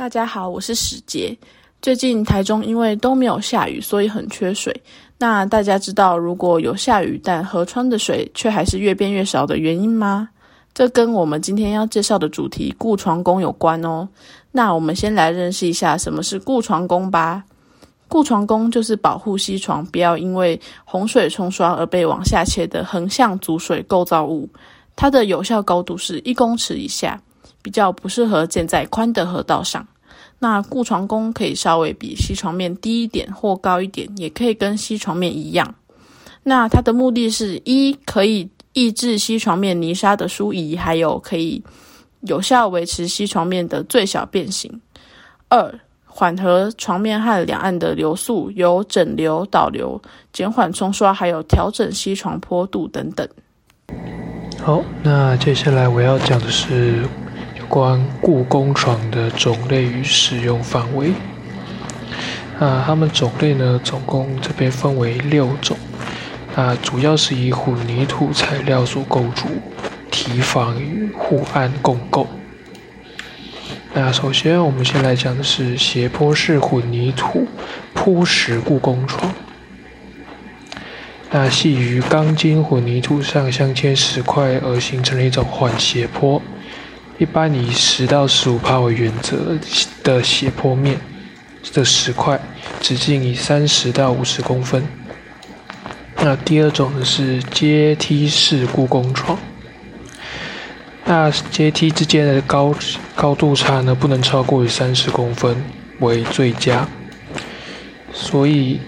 大家好，我是史杰。最近台中因为都没有下雨，所以很缺水。那大家知道如果有下雨，但河川的水却还是越变越少的原因吗？这跟我们今天要介绍的主题固床工有关哦。那我们先来认识一下什么是固床工吧。固床工就是保护溪床不要因为洪水冲刷而被往下切的横向阻水构造物。它的有效高度是一公尺以下。比较不适合建在宽的河道上。那固床工可以稍微比西床面低一点或高一点，也可以跟西床面一样。那它的目的是一可以抑制西床面泥沙的疏移，还有可以有效维持西床面的最小变形。二缓和床面和两岸的流速，有整流、导流、减缓冲刷，还有调整溪床坡度等等。好，那接下来我要讲的是。关故宫床的种类与使用范围。啊，它们种类呢，总共这边分为六种。啊，主要是以混凝土材料所构筑，堤防与护岸共构。那首先，我们先来讲的是斜坡式混凝土铺石故宫床。那系于钢筋混凝土上镶嵌石块而形成的一种缓斜坡。一般以十到十五帕为原则的斜坡面的石块，直径以三十到五十公分。那第二种呢是阶梯式故宫床，那阶梯之间的高高度差呢不能超过于三十公分为最佳。所以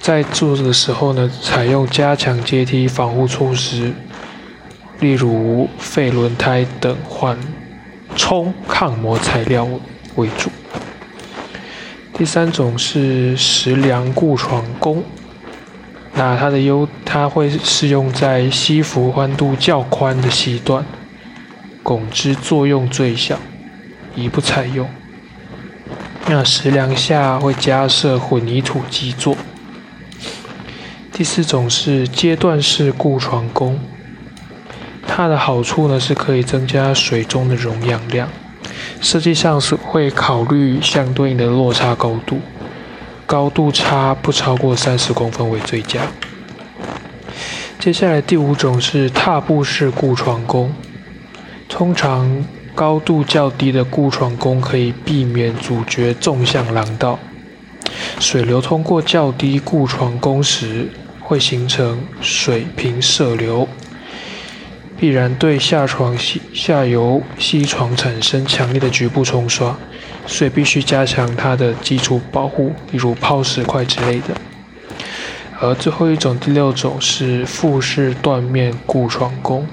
在做的时候呢，采用加强阶梯防护措施。例如废轮胎等缓冲抗磨材料为主。第三种是石梁固床工，那它的优，它会适用在西服宽度较宽的西段，拱支作用最小，宜不采用。那石梁下会加设混凝土基座。第四种是阶段式固床工。它的好处呢是可以增加水中的溶氧量，设计上是会考虑相对应的落差高度，高度差不超过三十公分为最佳。接下来第五种是踏步式固床工，通常高度较低的固床工可以避免阻绝纵向廊道，水流通过较低固床工时会形成水平射流。必然对下床下下游溪床产生强烈的局部冲刷，所以必须加强它的基础保护，例如抛石块之类的。而最后一种第六种是复式断面固床工，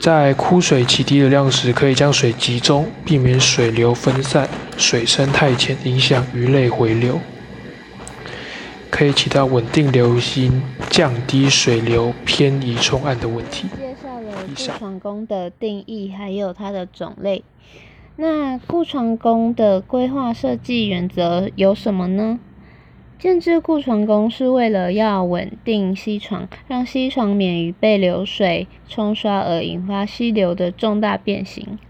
在枯水起低流量时，可以将水集中，避免水流分散、水深太浅，影响鱼类回流。可以起到稳定流心、降低水流偏移冲岸的问题。介绍了固床工的定义，还有它的种类。那固床工的规划设计原则有什么呢？建制固床工是为了要稳定溪床，让溪床免于被流水冲刷而引发溪流的重大变形。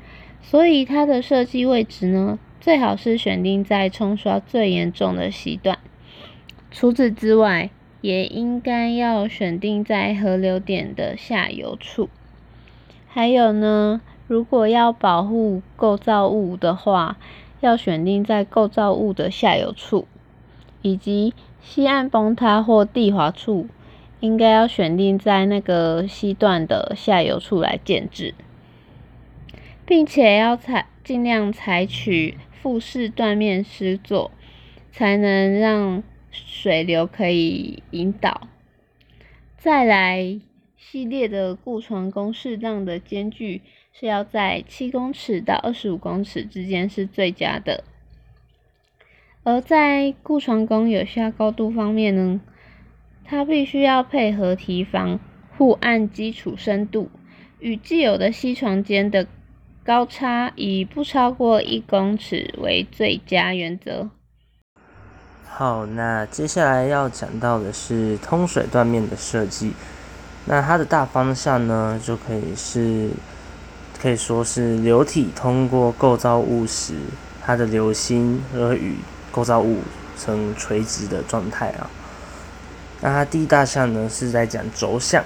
所以它的设计位置呢，最好是选定在冲刷最严重的溪段。除此之外，也应该要选定在河流点的下游处。还有呢，如果要保护构造物的话，要选定在构造物的下游处，以及西岸崩塌或地滑处，应该要选定在那个西段的下游处来建制，并且要采尽量采取复式断面施作，才能让。水流可以引导，再来系列的固床工适当的间距是要在七公尺到二十五公尺之间是最佳的。而在固床工有效高度方面呢，它必须要配合提防护岸基础深度与既有的溪床间的高差以不超过一公尺为最佳原则。好，那接下来要讲到的是通水断面的设计。那它的大方向呢，就可以是可以说是流体通过构造物时，它的流星而与构造物呈垂直的状态啊。那它第一大项呢是在讲轴向，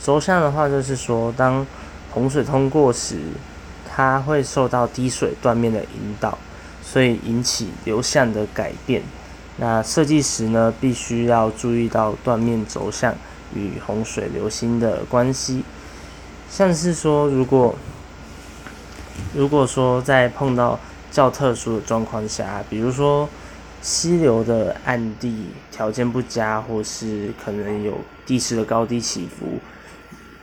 轴向的话就是说，当洪水通过时，它会受到滴水断面的引导，所以引起流向的改变。那设计时呢，必须要注意到断面轴向与洪水流星的关系。像是说，如果如果说在碰到较特殊的状况下，比如说溪流的岸地条件不佳，或是可能有地势的高低起伏，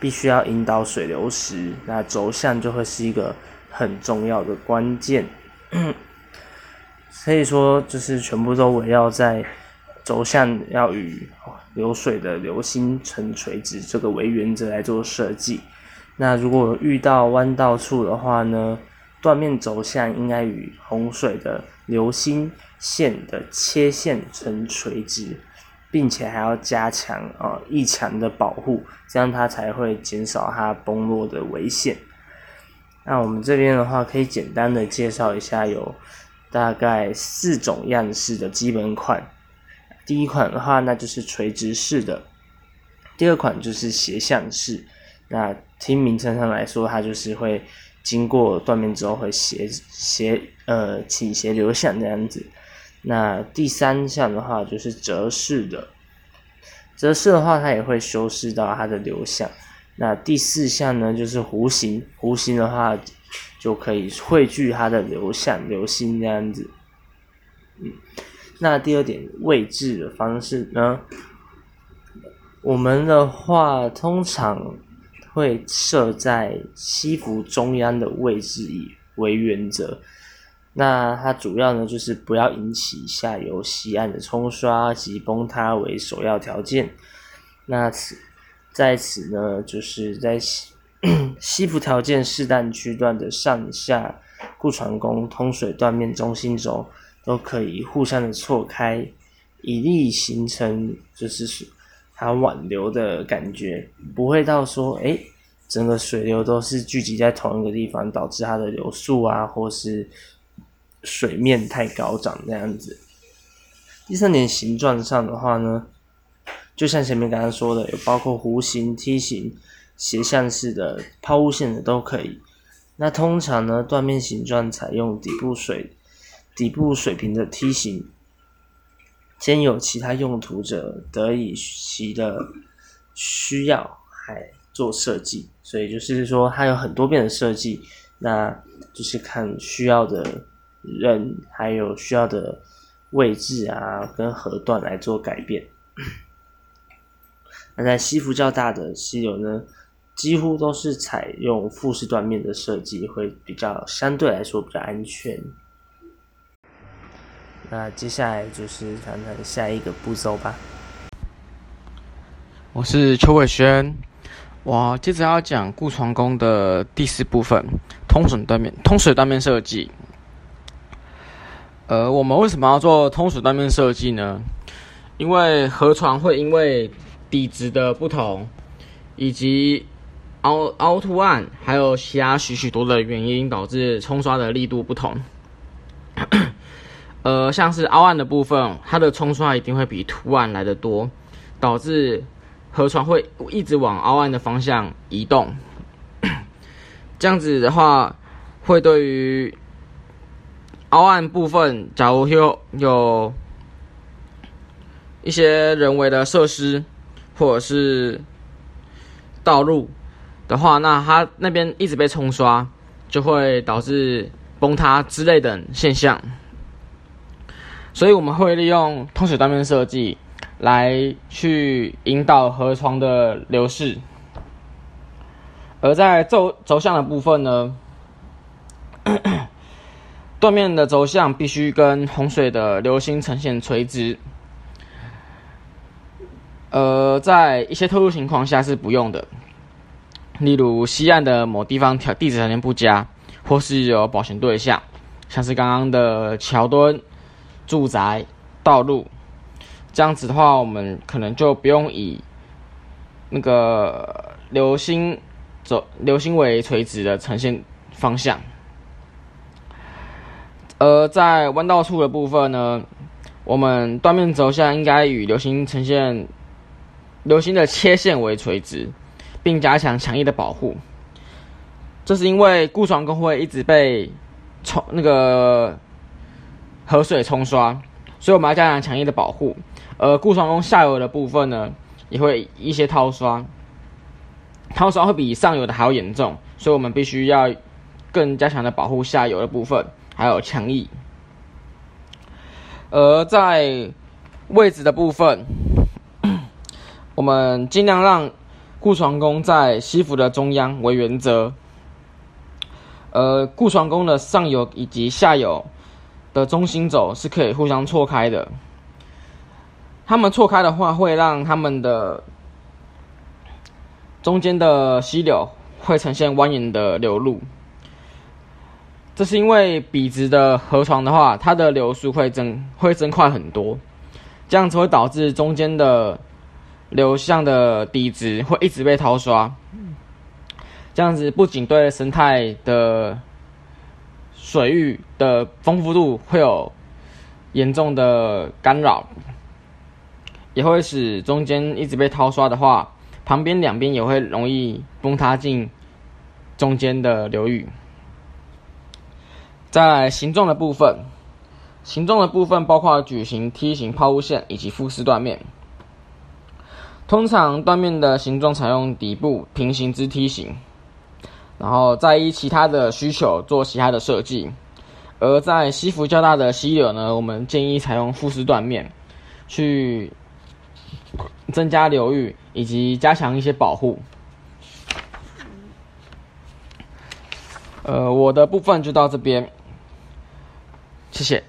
必须要引导水流时，那轴向就会是一个很重要的关键。可以说，就是全部都围绕在轴向要与流水的流星成垂直这个为原则来做设计。那如果遇到弯道处的话呢，断面轴向应该与洪水的流星线的切线成垂直，并且还要加强啊翼墙的保护，这样它才会减少它崩落的危险。那我们这边的话，可以简单的介绍一下有。大概四种样式的基本款，第一款的话，那就是垂直式的；第二款就是斜向式。那听名称上来说，它就是会经过断面之后会斜斜呃倾斜流向这样子。那第三项的话就是折式的，折式的话它也会修饰到它的流向。那第四项呢就是弧形，弧形的话。就可以汇聚它的流向流星这样子，嗯，那第二点位置的方式呢？我们的话通常会设在西服中央的位置以为原则，那它主要呢就是不要引起下游西岸的冲刷及崩塌为首要条件。那此在此呢，就是在。西服条件适当区段的上下固船工通水断面中心轴都可以互相的错开，以利形成就是它挽流的感觉，不会到说哎整个水流都是聚集在同一个地方，导致它的流速啊或是水面太高涨这样子。第三点形状上的话呢，就像前面刚刚说的，有包括弧形、梯形。斜向式的抛物线的都可以。那通常呢，断面形状采用底部水底部水平的梯形，兼有其他用途者得以其的需要还做设计。所以就是说，它有很多变的设计，那就是看需要的人还有需要的位置啊，跟河段来做改变。那在西幅较大的溪流呢？几乎都是采用复式断面的设计，会比较相对来说比较安全。那接下来就是谈谈下一个步骤吧。我是邱伟轩，我接着要讲固床工的第四部分——通水断面、通水断面设计。呃，我们为什么要做通水断面设计呢？因为河床会因为底质的不同，以及凹凹凸案，还有其他许许多的原因，导致冲刷的力度不同。呃，像是凹案的部分，它的冲刷一定会比凸案来的多，导致河床会一直往凹案的方向移动。这样子的话，会对于凹案部分，假如有有一些人为的设施，或者是道路。的话，那它那边一直被冲刷，就会导致崩塌之类的现象。所以我们会利用通水断面设计来去引导河床的流势。而在轴轴向的部分呢，断面的轴向必须跟洪水的流星呈现垂直。呃，在一些特殊情况下是不用的。例如西岸的某地方条地质条件不佳，或是有保险对象，像是刚刚的桥墩、住宅、道路，这样子的话，我们可能就不用以那个流星走流星为垂直的呈现方向。而在弯道处的部分呢，我们断面轴向应该与流星呈现流星的切线为垂直，并加强强翼的保护。这是因为固床工会一直被冲那个河水冲刷，所以我们要加强强翼的保护。而固床工下游的部分呢，也会一些掏刷，掏刷会比上游的还要严重，所以我们必须要更加强的保护下游的部分，还有强翼。而在位置的部分，我们尽量让固床工在西服的中央为原则。呃，固床工的上游以及下游的中心轴是可以互相错开的。他们错开的话，会让他们的中间的溪流会呈现蜿蜒的流路。这是因为笔直的河床的话，它的流速会增会增快很多，这样子会导致中间的流向的底子会一直被掏刷。这样子不仅对生态的水域的丰富度会有严重的干扰，也会使中间一直被掏刷的话，旁边两边也会容易崩塌进中间的流域。在形状的部分，形状的部分包括矩形、梯形、抛物线以及复式断面。通常断面的形状采用底部平行之梯形。然后再依其他的需求做其他的设计，而在西幅较大的溪流呢，我们建议采用复式断面，去增加流域以及加强一些保护。呃，我的部分就到这边，谢谢。